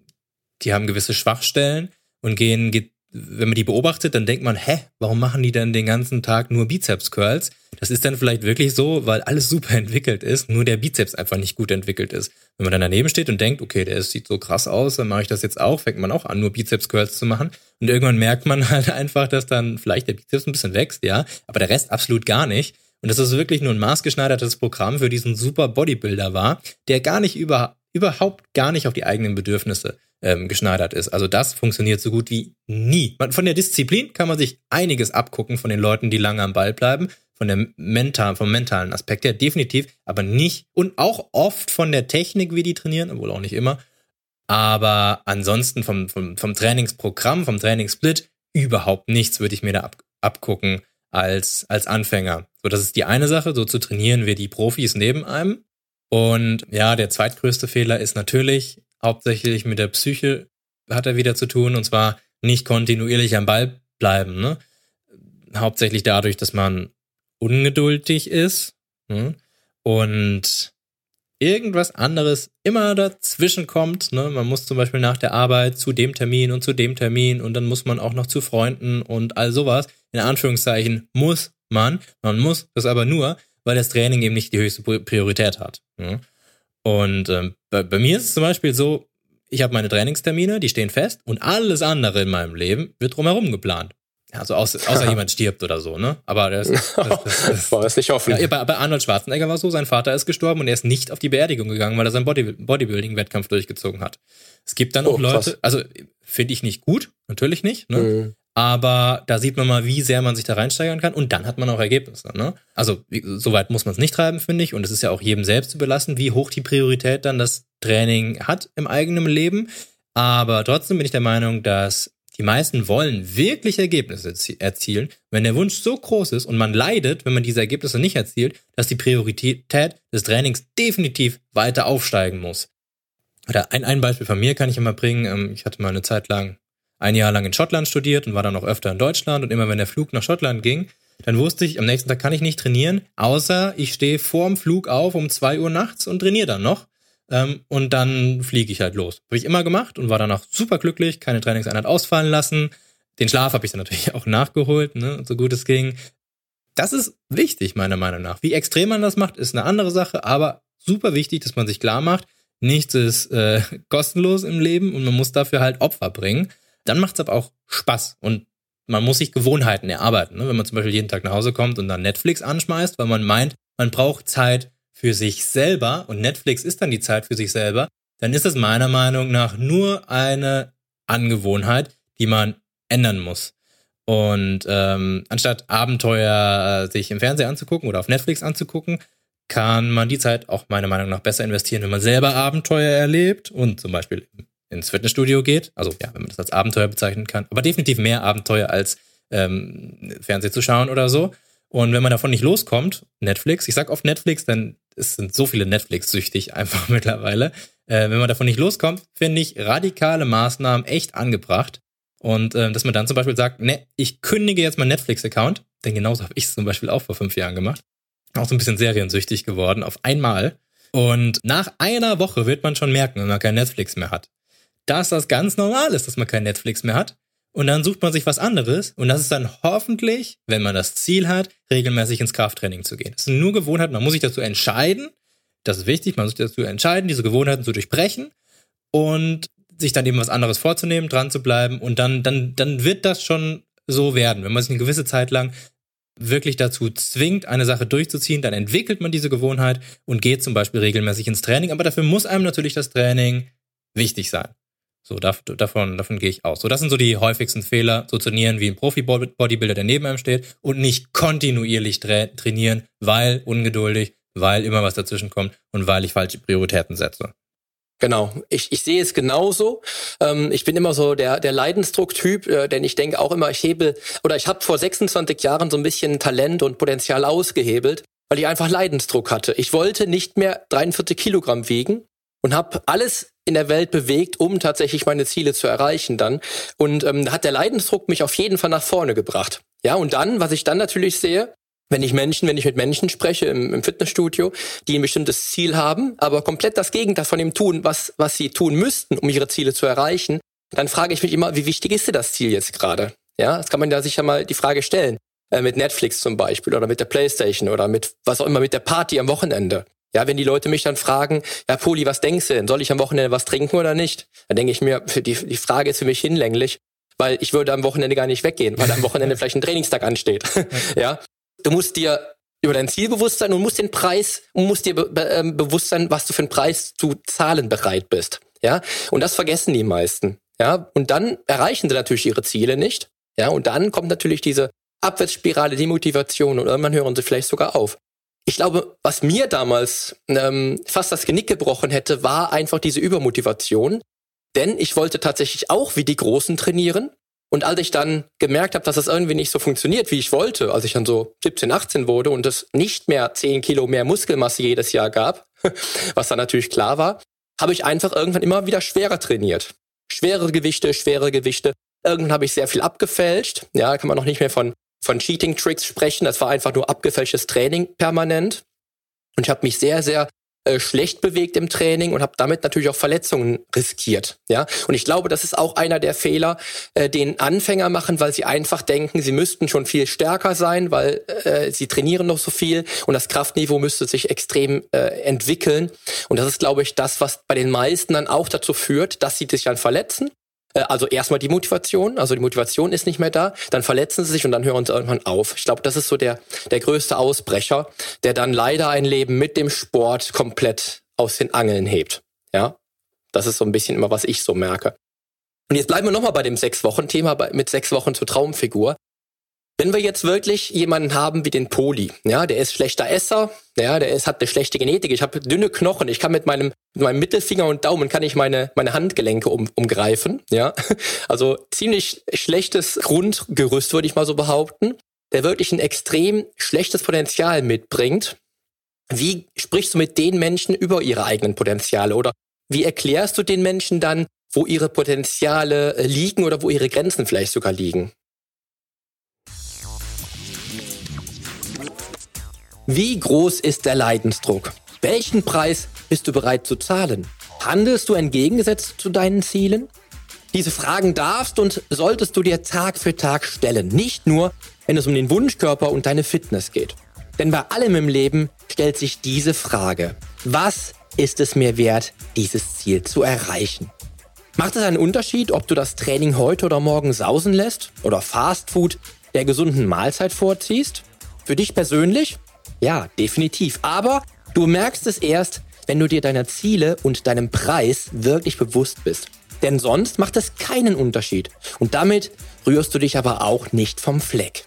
die haben gewisse Schwachstellen und gehen wenn man die beobachtet, dann denkt man, hä, warum machen die denn den ganzen Tag nur Bizeps-Curls? Das ist dann vielleicht wirklich so, weil alles super entwickelt ist, nur der Bizeps einfach nicht gut entwickelt ist. Wenn man dann daneben steht und denkt, okay, der sieht so krass aus, dann mache ich das jetzt auch, fängt man auch an, nur Bizeps-Curls zu machen. Und irgendwann merkt man [laughs] halt einfach, dass dann vielleicht der Bizeps ein bisschen wächst, ja, aber der Rest absolut gar nicht. Und dass es wirklich nur ein maßgeschneidertes Programm für diesen super Bodybuilder war, der gar nicht über, überhaupt gar nicht auf die eigenen Bedürfnisse ähm, geschneidert ist. Also das funktioniert so gut wie nie. Von der Disziplin kann man sich einiges abgucken von den Leuten, die lange am Ball bleiben, von der mental, vom mentalen Aspekt her definitiv, aber nicht und auch oft von der Technik, wie die trainieren, obwohl auch nicht immer. Aber ansonsten vom, vom, vom Trainingsprogramm, vom Trainingssplit überhaupt nichts würde ich mir da ab, abgucken als, als Anfänger. So, das ist die eine Sache, so zu trainieren wir die Profis neben einem. Und ja, der zweitgrößte Fehler ist natürlich, hauptsächlich mit der Psyche hat er wieder zu tun, und zwar nicht kontinuierlich am Ball bleiben. Ne? Hauptsächlich dadurch, dass man ungeduldig ist ne? und irgendwas anderes immer dazwischen kommt. Ne? Man muss zum Beispiel nach der Arbeit zu dem Termin und zu dem Termin und dann muss man auch noch zu Freunden und all sowas. In Anführungszeichen muss man. Man muss das aber nur, weil das Training eben nicht die höchste Priorität hat. Ne? Und ähm, bei, bei mir ist es zum Beispiel so, ich habe meine Trainingstermine, die stehen fest und alles andere in meinem Leben wird drumherum geplant. Also außer, außer [laughs] jemand stirbt oder so, ne? Aber das, das, das, das [laughs] war es nicht offen. Ja, bei, bei Arnold Schwarzenegger war es so, sein Vater ist gestorben und er ist nicht auf die Beerdigung gegangen, weil er seinen Body, Bodybuilding-Wettkampf durchgezogen hat. Es gibt dann auch oh, Leute, also finde ich nicht gut, natürlich nicht, ne? Mhm. Aber da sieht man mal, wie sehr man sich da reinsteigern kann und dann hat man auch Ergebnisse. Ne? Also soweit muss man es nicht treiben, finde ich. Und es ist ja auch jedem selbst überlassen, wie hoch die Priorität dann das Training hat im eigenen Leben. Aber trotzdem bin ich der Meinung, dass die meisten wollen wirklich Ergebnisse erzielen. Wenn der Wunsch so groß ist und man leidet, wenn man diese Ergebnisse nicht erzielt, dass die Priorität des Trainings definitiv weiter aufsteigen muss. Oder ein, ein Beispiel von mir kann ich immer bringen. Ähm, ich hatte mal eine Zeit lang ein Jahr lang in Schottland studiert und war dann auch öfter in Deutschland und immer wenn der Flug nach Schottland ging, dann wusste ich, am nächsten Tag kann ich nicht trainieren, außer ich stehe vorm Flug auf um zwei Uhr nachts und trainiere dann noch. Ähm, und dann fliege ich halt los. Habe ich immer gemacht und war danach super glücklich, keine Trainingseinheit ausfallen lassen. Den Schlaf habe ich dann natürlich [laughs] auch nachgeholt, ne, so gut es ging. Das ist wichtig, meiner Meinung nach. Wie extrem man das macht, ist eine andere Sache, aber super wichtig, dass man sich klar macht, nichts ist äh, [laughs] kostenlos im Leben und man muss dafür halt Opfer bringen. Dann macht es aber auch Spaß und man muss sich Gewohnheiten erarbeiten. Ne? Wenn man zum Beispiel jeden Tag nach Hause kommt und dann Netflix anschmeißt, weil man meint, man braucht Zeit für sich selber und Netflix ist dann die Zeit für sich selber, dann ist es meiner Meinung nach nur eine Angewohnheit, die man ändern muss. Und ähm, anstatt Abenteuer äh, sich im Fernsehen anzugucken oder auf Netflix anzugucken, kann man die Zeit auch meiner Meinung nach besser investieren, wenn man selber Abenteuer erlebt und zum Beispiel ins Fitnessstudio geht. Also ja, wenn man das als Abenteuer bezeichnen kann. Aber definitiv mehr Abenteuer als ähm, Fernsehen zu schauen oder so. Und wenn man davon nicht loskommt, Netflix, ich sag oft Netflix, denn es sind so viele Netflix-süchtig [laughs] einfach mittlerweile. Äh, wenn man davon nicht loskommt, finde ich radikale Maßnahmen echt angebracht. Und äh, dass man dann zum Beispiel sagt, ne, ich kündige jetzt meinen Netflix-Account, denn genauso habe ich es zum Beispiel auch vor fünf Jahren gemacht. Auch so ein bisschen seriensüchtig geworden, auf einmal. Und nach einer Woche wird man schon merken, wenn man kein Netflix mehr hat, dass das ganz normal ist, dass man kein Netflix mehr hat. Und dann sucht man sich was anderes. Und das ist dann hoffentlich, wenn man das Ziel hat, regelmäßig ins Krafttraining zu gehen. Das sind nur Gewohnheiten. Man muss sich dazu entscheiden. Das ist wichtig. Man muss sich dazu entscheiden, diese Gewohnheiten zu durchbrechen und sich dann eben was anderes vorzunehmen, dran zu bleiben. Und dann, dann, dann wird das schon so werden. Wenn man sich eine gewisse Zeit lang wirklich dazu zwingt, eine Sache durchzuziehen, dann entwickelt man diese Gewohnheit und geht zum Beispiel regelmäßig ins Training. Aber dafür muss einem natürlich das Training wichtig sein. So, davon, davon gehe ich aus. So, das sind so die häufigsten Fehler, so trainieren wie ein Profi-Bodybuilder, der neben einem steht und nicht kontinuierlich tra trainieren, weil ungeduldig, weil immer was dazwischen kommt und weil ich falsche Prioritäten setze. Genau, ich, ich sehe es genauso. Ähm, ich bin immer so der, der Leidensdruck-Typ, äh, denn ich denke auch immer, ich hebe oder ich habe vor 26 Jahren so ein bisschen Talent und Potenzial ausgehebelt, weil ich einfach Leidensdruck hatte. Ich wollte nicht mehr 43 Kilogramm wiegen und habe alles in der Welt bewegt, um tatsächlich meine Ziele zu erreichen dann. Und ähm, hat der Leidensdruck mich auf jeden Fall nach vorne gebracht. Ja, und dann, was ich dann natürlich sehe, wenn ich Menschen, wenn ich mit Menschen spreche im, im, Fitnessstudio, die ein bestimmtes Ziel haben, aber komplett das Gegenteil von dem tun, was, was sie tun müssten, um ihre Ziele zu erreichen, dann frage ich mich immer, wie wichtig ist dir das Ziel jetzt gerade? Ja, das kann man da sicher mal die Frage stellen. Äh, mit Netflix zum Beispiel oder mit der Playstation oder mit was auch immer, mit der Party am Wochenende. Ja, wenn die Leute mich dann fragen, ja, Poli, was denkst du denn? Soll ich am Wochenende was trinken oder nicht? Dann denke ich mir, die, die Frage ist für mich hinlänglich, weil ich würde am Wochenende gar nicht weggehen, weil am Wochenende [laughs] vielleicht ein Trainingstag ansteht. [laughs] ja, du musst dir über dein Ziel bewusst sein und musst den Preis musst dir be be ähm, bewusst sein, was du für einen Preis zu zahlen bereit bist. Ja, und das vergessen die meisten. Ja, und dann erreichen sie natürlich ihre Ziele nicht. Ja, und dann kommt natürlich diese Abwärtsspirale, die Motivation und irgendwann hören sie vielleicht sogar auf ich glaube, was mir damals ähm, fast das Genick gebrochen hätte, war einfach diese Übermotivation. Denn ich wollte tatsächlich auch wie die Großen trainieren. Und als ich dann gemerkt habe, dass das irgendwie nicht so funktioniert, wie ich wollte, als ich dann so 17, 18 wurde und es nicht mehr 10 Kilo mehr Muskelmasse jedes Jahr gab, [laughs] was dann natürlich klar war, habe ich einfach irgendwann immer wieder schwerer trainiert. Schwere Gewichte, schwere Gewichte. Irgendwann habe ich sehr viel abgefälscht. Ja, kann man noch nicht mehr von von Cheating Tricks sprechen. Das war einfach nur abgefälschtes Training permanent. Und ich habe mich sehr, sehr äh, schlecht bewegt im Training und habe damit natürlich auch Verletzungen riskiert. Ja, und ich glaube, das ist auch einer der Fehler, äh, den Anfänger machen, weil sie einfach denken, sie müssten schon viel stärker sein, weil äh, sie trainieren noch so viel und das Kraftniveau müsste sich extrem äh, entwickeln. Und das ist, glaube ich, das, was bei den meisten dann auch dazu führt, dass sie sich dann verletzen also erstmal die Motivation, also die Motivation ist nicht mehr da, dann verletzen sie sich und dann hören sie irgendwann auf. Ich glaube, das ist so der, der größte Ausbrecher, der dann leider ein Leben mit dem Sport komplett aus den Angeln hebt. Ja, das ist so ein bisschen immer, was ich so merke. Und jetzt bleiben wir nochmal bei dem Sechs-Wochen-Thema mit sechs Wochen zur Traumfigur. Wenn wir jetzt wirklich jemanden haben wie den Poli, ja, der ist schlechter Esser, ja, der ist, hat eine schlechte Genetik, ich habe dünne Knochen, ich kann mit meinem, mit meinem Mittelfinger und Daumen kann ich meine, meine Handgelenke um, umgreifen, ja. [laughs] Also ziemlich schlechtes Grundgerüst, würde ich mal so behaupten, der wirklich ein extrem schlechtes Potenzial mitbringt. Wie sprichst du mit den Menschen über ihre eigenen Potenziale oder wie erklärst du den Menschen dann, wo ihre Potenziale liegen oder wo ihre Grenzen vielleicht sogar liegen? Wie groß ist der Leidensdruck? Welchen Preis bist du bereit zu zahlen? Handelst du entgegengesetzt zu deinen Zielen? Diese Fragen darfst und solltest du dir Tag für Tag stellen. Nicht nur, wenn es um den Wunschkörper und deine Fitness geht. Denn bei allem im Leben stellt sich diese Frage. Was ist es mir wert, dieses Ziel zu erreichen? Macht es einen Unterschied, ob du das Training heute oder morgen sausen lässt oder Fastfood der gesunden Mahlzeit vorziehst? Für dich persönlich ja, definitiv. Aber Du merkst es erst, wenn du dir deiner Ziele und deinem Preis wirklich bewusst bist. Denn sonst macht es keinen Unterschied. Und damit rührst du dich aber auch nicht vom Fleck.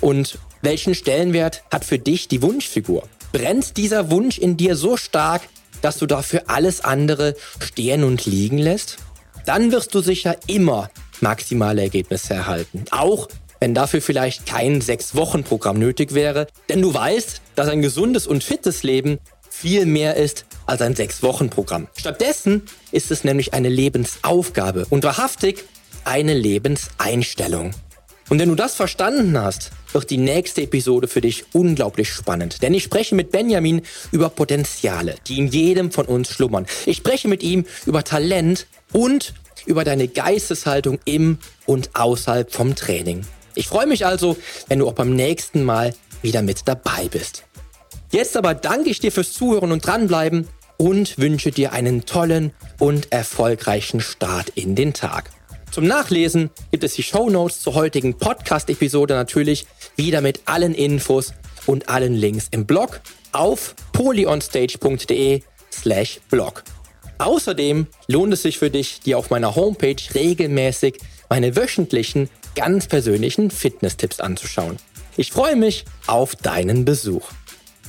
Und welchen Stellenwert hat für dich die Wunschfigur? Brennt dieser Wunsch in dir so stark, dass du dafür alles andere stehen und liegen lässt? Dann wirst du sicher immer maximale Ergebnisse erhalten. Auch wenn dafür vielleicht kein Sechs-Wochen-Programm nötig wäre. Denn du weißt, dass ein gesundes und fittes Leben viel mehr ist als ein Sechs-Wochen-Programm. Stattdessen ist es nämlich eine Lebensaufgabe und wahrhaftig eine Lebenseinstellung. Und wenn du das verstanden hast, wird die nächste Episode für dich unglaublich spannend. Denn ich spreche mit Benjamin über Potenziale, die in jedem von uns schlummern. Ich spreche mit ihm über Talent und über deine Geisteshaltung im und außerhalb vom Training. Ich freue mich also, wenn du auch beim nächsten Mal wieder mit dabei bist. Jetzt aber danke ich dir fürs Zuhören und dranbleiben und wünsche dir einen tollen und erfolgreichen Start in den Tag. Zum Nachlesen gibt es die Show Notes zur heutigen Podcast-Episode natürlich wieder mit allen Infos und allen Links im Blog auf polyonstage.de slash blog. Außerdem lohnt es sich für dich, dir auf meiner Homepage regelmäßig meine wöchentlichen, ganz persönlichen Fitness-Tipps anzuschauen. Ich freue mich auf deinen Besuch.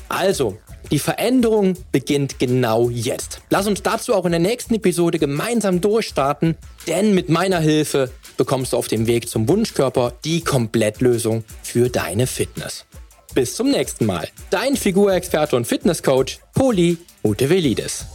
Also, die Veränderung beginnt genau jetzt. Lass uns dazu auch in der nächsten Episode gemeinsam durchstarten, denn mit meiner Hilfe bekommst du auf dem Weg zum Wunschkörper die Komplettlösung für deine Fitness. Bis zum nächsten Mal. Dein Figurexperte und Fitnesscoach Poli Mutevelidis.